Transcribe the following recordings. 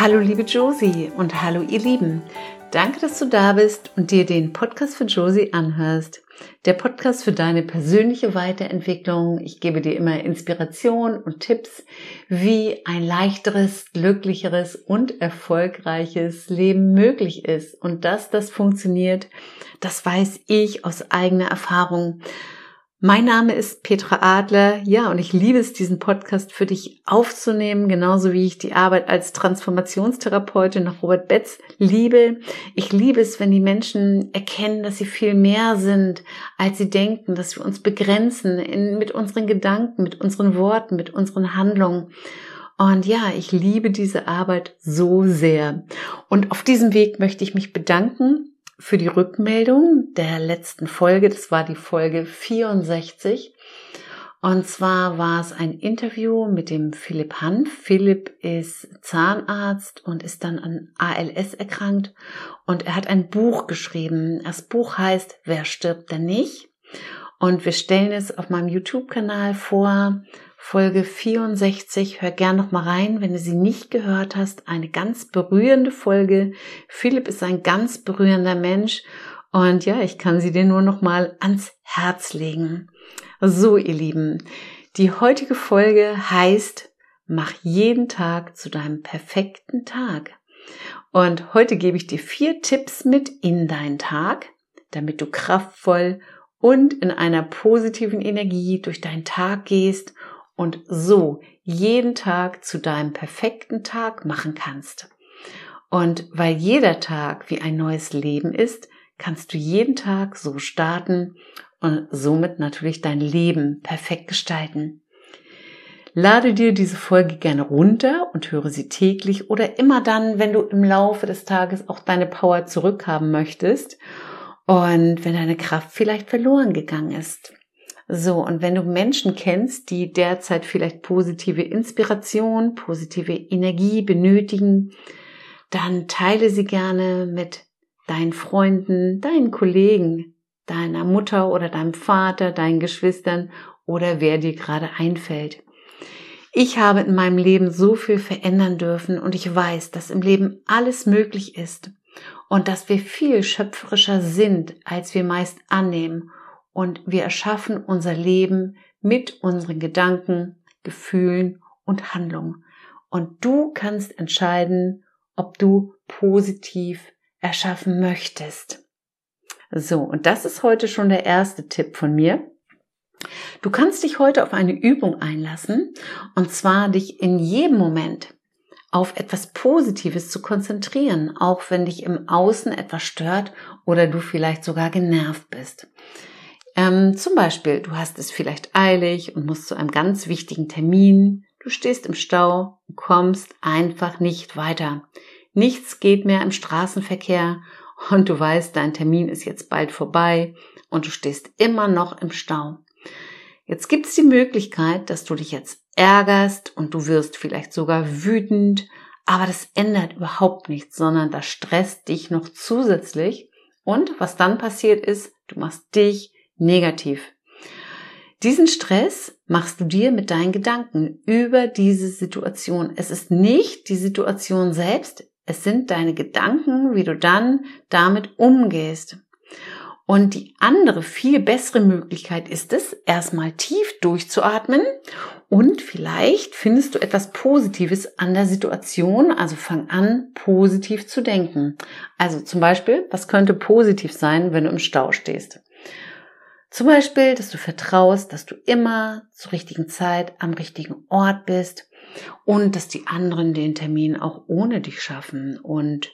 Hallo liebe Josie und hallo ihr Lieben. Danke, dass du da bist und dir den Podcast für Josie anhörst. Der Podcast für deine persönliche Weiterentwicklung. Ich gebe dir immer Inspiration und Tipps, wie ein leichteres, glücklicheres und erfolgreiches Leben möglich ist. Und dass das funktioniert, das weiß ich aus eigener Erfahrung. Mein Name ist Petra Adler, ja, und ich liebe es, diesen Podcast für dich aufzunehmen, genauso wie ich die Arbeit als Transformationstherapeutin nach Robert Betz liebe. Ich liebe es, wenn die Menschen erkennen, dass sie viel mehr sind, als sie denken, dass wir uns begrenzen in, mit unseren Gedanken, mit unseren Worten, mit unseren Handlungen. Und ja, ich liebe diese Arbeit so sehr. Und auf diesem Weg möchte ich mich bedanken für die Rückmeldung der letzten Folge. Das war die Folge 64. Und zwar war es ein Interview mit dem Philipp Hanf. Philipp ist Zahnarzt und ist dann an ALS erkrankt. Und er hat ein Buch geschrieben. Das Buch heißt Wer stirbt denn nicht? Und wir stellen es auf meinem YouTube-Kanal vor. Folge 64. Hör gern noch mal rein, wenn du sie nicht gehört hast. Eine ganz berührende Folge. Philipp ist ein ganz berührender Mensch und ja, ich kann sie dir nur noch mal ans Herz legen. So, ihr Lieben, die heutige Folge heißt Mach jeden Tag zu deinem perfekten Tag. Und heute gebe ich dir vier Tipps mit in deinen Tag, damit du kraftvoll und in einer positiven Energie durch deinen Tag gehst und so jeden Tag zu deinem perfekten Tag machen kannst. Und weil jeder Tag wie ein neues Leben ist, kannst du jeden Tag so starten und somit natürlich dein Leben perfekt gestalten. Lade dir diese Folge gerne runter und höre sie täglich oder immer dann, wenn du im Laufe des Tages auch deine Power zurückhaben möchtest und wenn deine Kraft vielleicht verloren gegangen ist. So, und wenn du Menschen kennst, die derzeit vielleicht positive Inspiration, positive Energie benötigen, dann teile sie gerne mit deinen Freunden, deinen Kollegen, deiner Mutter oder deinem Vater, deinen Geschwistern oder wer dir gerade einfällt. Ich habe in meinem Leben so viel verändern dürfen und ich weiß, dass im Leben alles möglich ist und dass wir viel schöpferischer sind, als wir meist annehmen und wir erschaffen unser Leben mit unseren Gedanken, Gefühlen und Handlungen. Und du kannst entscheiden, ob du positiv erschaffen möchtest. So, und das ist heute schon der erste Tipp von mir. Du kannst dich heute auf eine Übung einlassen, und zwar dich in jedem Moment auf etwas Positives zu konzentrieren, auch wenn dich im Außen etwas stört oder du vielleicht sogar genervt bist. Ähm, zum Beispiel, du hast es vielleicht eilig und musst zu einem ganz wichtigen Termin. Du stehst im Stau und kommst einfach nicht weiter. Nichts geht mehr im Straßenverkehr und du weißt, dein Termin ist jetzt bald vorbei und du stehst immer noch im Stau. Jetzt gibt es die Möglichkeit, dass du dich jetzt ärgerst und du wirst vielleicht sogar wütend, aber das ändert überhaupt nichts, sondern das stresst dich noch zusätzlich. Und was dann passiert ist, du machst dich negativ. Diesen Stress machst du dir mit deinen Gedanken über diese Situation. Es ist nicht die Situation selbst, es sind deine Gedanken, wie du dann damit umgehst. Und die andere, viel bessere Möglichkeit ist es, erstmal tief durchzuatmen und vielleicht findest du etwas Positives an der Situation. Also fang an, positiv zu denken. Also zum Beispiel, was könnte positiv sein, wenn du im Stau stehst? Zum Beispiel, dass du vertraust, dass du immer zur richtigen Zeit am richtigen Ort bist und dass die anderen den Termin auch ohne dich schaffen und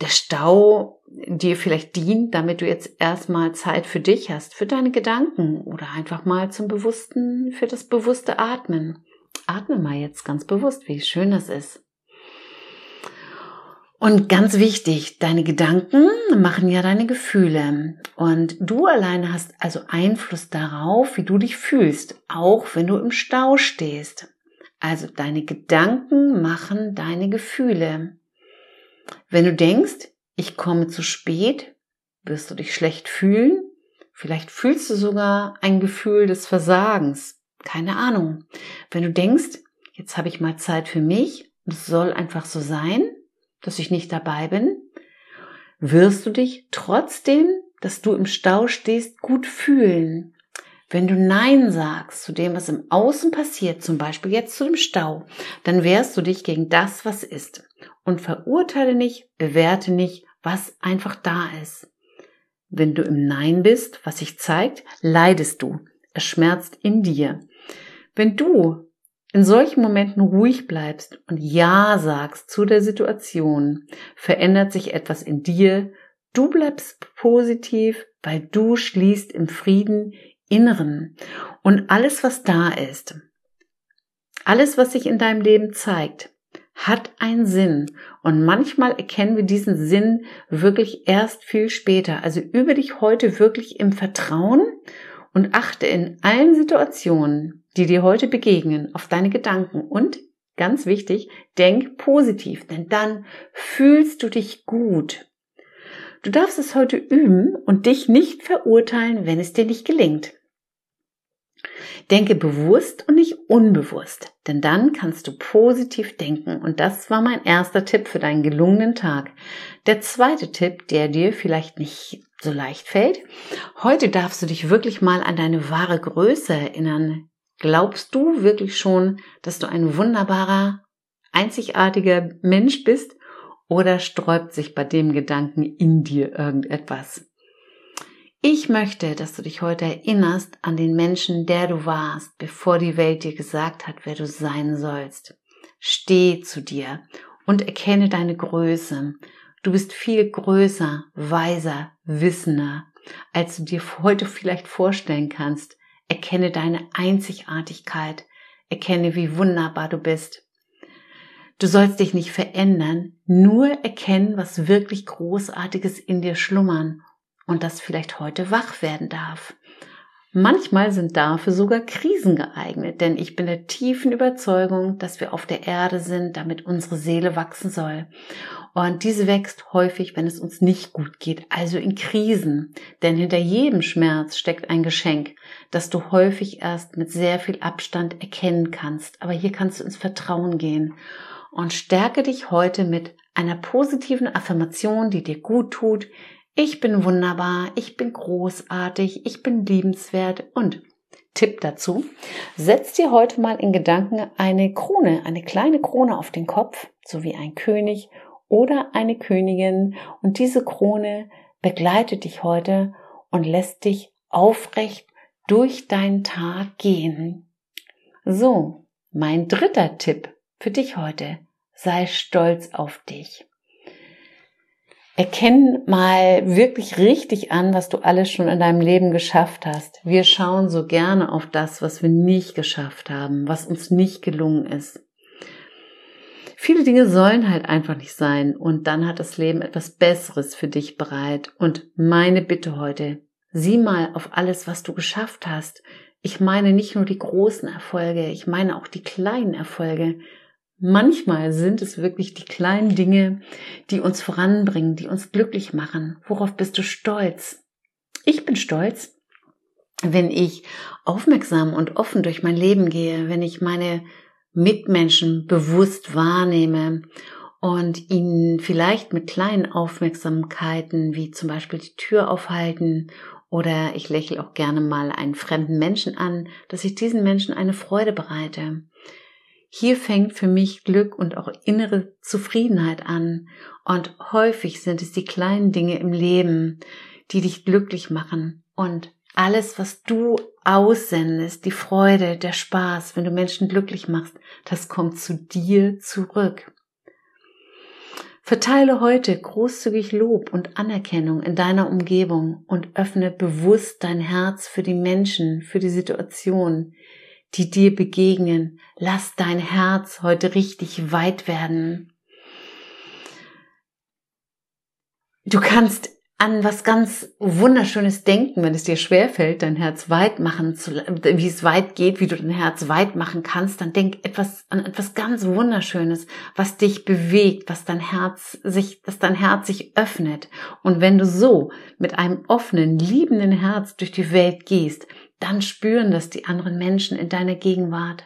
der Stau dir vielleicht dient, damit du jetzt erstmal Zeit für dich hast, für deine Gedanken oder einfach mal zum bewussten, für das bewusste Atmen. Atme mal jetzt ganz bewusst, wie schön das ist. Und ganz wichtig, deine Gedanken machen ja deine Gefühle. Und du alleine hast also Einfluss darauf, wie du dich fühlst, auch wenn du im Stau stehst. Also deine Gedanken machen deine Gefühle. Wenn du denkst, ich komme zu spät, wirst du dich schlecht fühlen. Vielleicht fühlst du sogar ein Gefühl des Versagens. Keine Ahnung. Wenn du denkst, jetzt habe ich mal Zeit für mich, es soll einfach so sein, dass ich nicht dabei bin? Wirst du dich trotzdem, dass du im Stau stehst, gut fühlen? Wenn du Nein sagst zu dem, was im Außen passiert, zum Beispiel jetzt zu dem Stau, dann wehrst du dich gegen das, was ist. Und verurteile nicht, bewerte nicht, was einfach da ist. Wenn du im Nein bist, was sich zeigt, leidest du. Es schmerzt in dir. Wenn du in solchen Momenten ruhig bleibst und Ja sagst zu der Situation, verändert sich etwas in dir. Du bleibst positiv, weil du schließt im Frieden Inneren. Und alles, was da ist, alles, was sich in deinem Leben zeigt, hat einen Sinn. Und manchmal erkennen wir diesen Sinn wirklich erst viel später. Also übe dich heute wirklich im Vertrauen und achte in allen Situationen, die dir heute begegnen, auf deine Gedanken und ganz wichtig, denk positiv, denn dann fühlst du dich gut. Du darfst es heute üben und dich nicht verurteilen, wenn es dir nicht gelingt. Denke bewusst und nicht unbewusst, denn dann kannst du positiv denken und das war mein erster Tipp für deinen gelungenen Tag. Der zweite Tipp, der dir vielleicht nicht so leicht fällt. Heute darfst du dich wirklich mal an deine wahre Größe erinnern. Glaubst du wirklich schon, dass du ein wunderbarer, einzigartiger Mensch bist oder sträubt sich bei dem Gedanken in dir irgendetwas? Ich möchte, dass du dich heute erinnerst an den Menschen, der du warst, bevor die Welt dir gesagt hat, wer du sein sollst. Steh zu dir und erkenne deine Größe. Du bist viel größer, weiser, wissender, als du dir heute vielleicht vorstellen kannst. Erkenne deine Einzigartigkeit. Erkenne, wie wunderbar du bist. Du sollst dich nicht verändern, nur erkennen, was wirklich Großartiges in dir schlummern und das vielleicht heute wach werden darf. Manchmal sind dafür sogar Krisen geeignet, denn ich bin der tiefen Überzeugung, dass wir auf der Erde sind, damit unsere Seele wachsen soll. Und diese wächst häufig, wenn es uns nicht gut geht, also in Krisen. Denn hinter jedem Schmerz steckt ein Geschenk, das du häufig erst mit sehr viel Abstand erkennen kannst. Aber hier kannst du ins Vertrauen gehen und stärke dich heute mit einer positiven Affirmation, die dir gut tut, ich bin wunderbar, ich bin großartig, ich bin liebenswert und Tipp dazu, setz dir heute mal in Gedanken eine Krone, eine kleine Krone auf den Kopf, so wie ein König oder eine Königin und diese Krone begleitet dich heute und lässt dich aufrecht durch deinen Tag gehen. So, mein dritter Tipp für dich heute. Sei stolz auf dich. Erkenn mal wirklich richtig an, was du alles schon in deinem Leben geschafft hast. Wir schauen so gerne auf das, was wir nicht geschafft haben, was uns nicht gelungen ist. Viele Dinge sollen halt einfach nicht sein und dann hat das Leben etwas Besseres für dich bereit. Und meine Bitte heute, sieh mal auf alles, was du geschafft hast. Ich meine nicht nur die großen Erfolge, ich meine auch die kleinen Erfolge. Manchmal sind es wirklich die kleinen Dinge, die uns voranbringen, die uns glücklich machen. Worauf bist du stolz? Ich bin stolz, wenn ich aufmerksam und offen durch mein Leben gehe, wenn ich meine Mitmenschen bewusst wahrnehme und ihnen vielleicht mit kleinen Aufmerksamkeiten wie zum Beispiel die Tür aufhalten oder ich lächle auch gerne mal einen fremden Menschen an, dass ich diesen Menschen eine Freude bereite. Hier fängt für mich Glück und auch innere Zufriedenheit an. Und häufig sind es die kleinen Dinge im Leben, die dich glücklich machen. Und alles, was du aussendest, die Freude, der Spaß, wenn du Menschen glücklich machst, das kommt zu dir zurück. Verteile heute großzügig Lob und Anerkennung in deiner Umgebung und öffne bewusst dein Herz für die Menschen, für die Situation, die dir begegnen. Lass dein Herz heute richtig weit werden. Du kannst an was ganz Wunderschönes denken, wenn es dir schwerfällt, dein Herz weit machen zu, wie es weit geht, wie du dein Herz weit machen kannst, dann denk etwas an etwas ganz Wunderschönes, was dich bewegt, was dein Herz sich, dass dein Herz sich öffnet. Und wenn du so mit einem offenen, liebenden Herz durch die Welt gehst, dann spüren das die anderen Menschen in deiner Gegenwart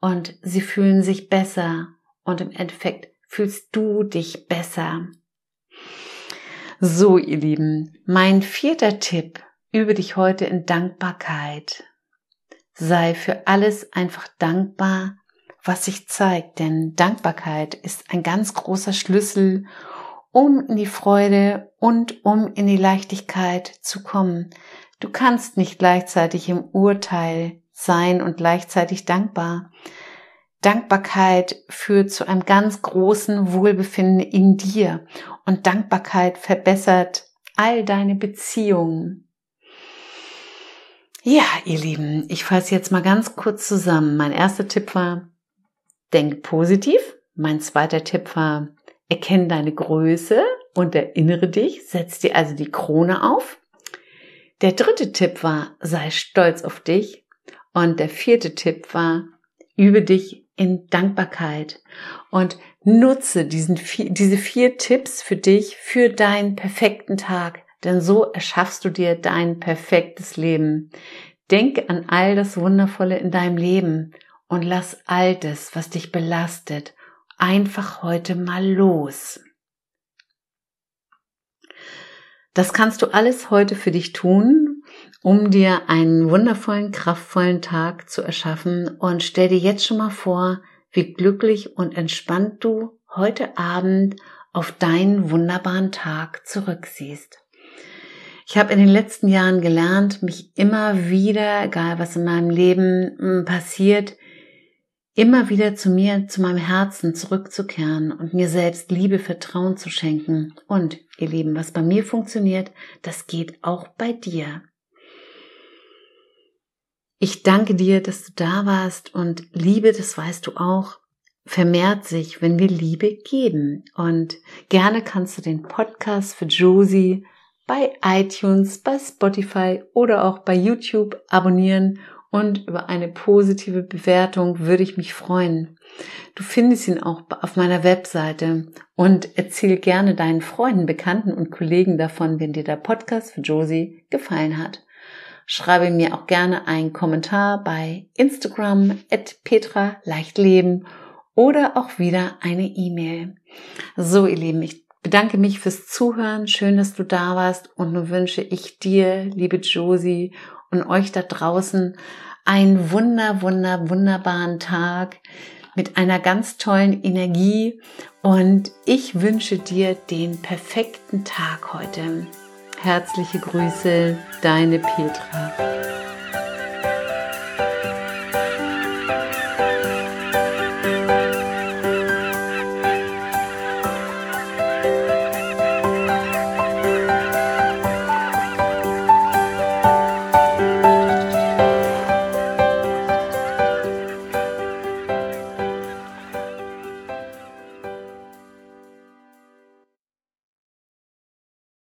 und sie fühlen sich besser und im Endeffekt fühlst du dich besser. So, ihr Lieben, mein vierter Tipp, übe dich heute in Dankbarkeit. Sei für alles einfach dankbar, was sich zeigt, denn Dankbarkeit ist ein ganz großer Schlüssel, um in die Freude und um in die Leichtigkeit zu kommen. Du kannst nicht gleichzeitig im Urteil sein und gleichzeitig dankbar. Dankbarkeit führt zu einem ganz großen Wohlbefinden in dir und Dankbarkeit verbessert all deine Beziehungen. Ja, ihr Lieben, ich fasse jetzt mal ganz kurz zusammen. Mein erster Tipp war, denk positiv. Mein zweiter Tipp war, erkenne deine Größe und erinnere dich, setz dir also die Krone auf. Der dritte Tipp war, sei stolz auf dich. Und der vierte Tipp war, übe dich in Dankbarkeit und nutze diesen, diese vier Tipps für dich, für deinen perfekten Tag. Denn so erschaffst du dir dein perfektes Leben. Denke an all das Wundervolle in deinem Leben und lass all das, was dich belastet, einfach heute mal los. Das kannst du alles heute für dich tun, um dir einen wundervollen, kraftvollen Tag zu erschaffen und stell dir jetzt schon mal vor, wie glücklich und entspannt du heute Abend auf deinen wunderbaren Tag zurücksiehst. Ich habe in den letzten Jahren gelernt, mich immer wieder, egal was in meinem Leben hm, passiert, immer wieder zu mir, zu meinem Herzen zurückzukehren und mir selbst Liebe, Vertrauen zu schenken. Und, ihr Lieben, was bei mir funktioniert, das geht auch bei dir. Ich danke dir, dass du da warst und Liebe, das weißt du auch, vermehrt sich, wenn wir Liebe geben. Und gerne kannst du den Podcast für Josie bei iTunes, bei Spotify oder auch bei YouTube abonnieren und über eine positive Bewertung würde ich mich freuen. Du findest ihn auch auf meiner Webseite und erzähl gerne deinen Freunden, Bekannten und Kollegen davon, wenn dir der Podcast für Josie gefallen hat. Schreibe mir auch gerne einen Kommentar bei Instagram at Petra Leichtleben oder auch wieder eine E-Mail. So, ihr Lieben, ich bedanke mich fürs Zuhören. Schön, dass du da warst und nun wünsche ich dir, liebe Josie und euch da draußen einen wunder, wunder, wunderbaren Tag mit einer ganz tollen Energie und ich wünsche dir den perfekten Tag heute. Herzliche Grüße, deine Petra.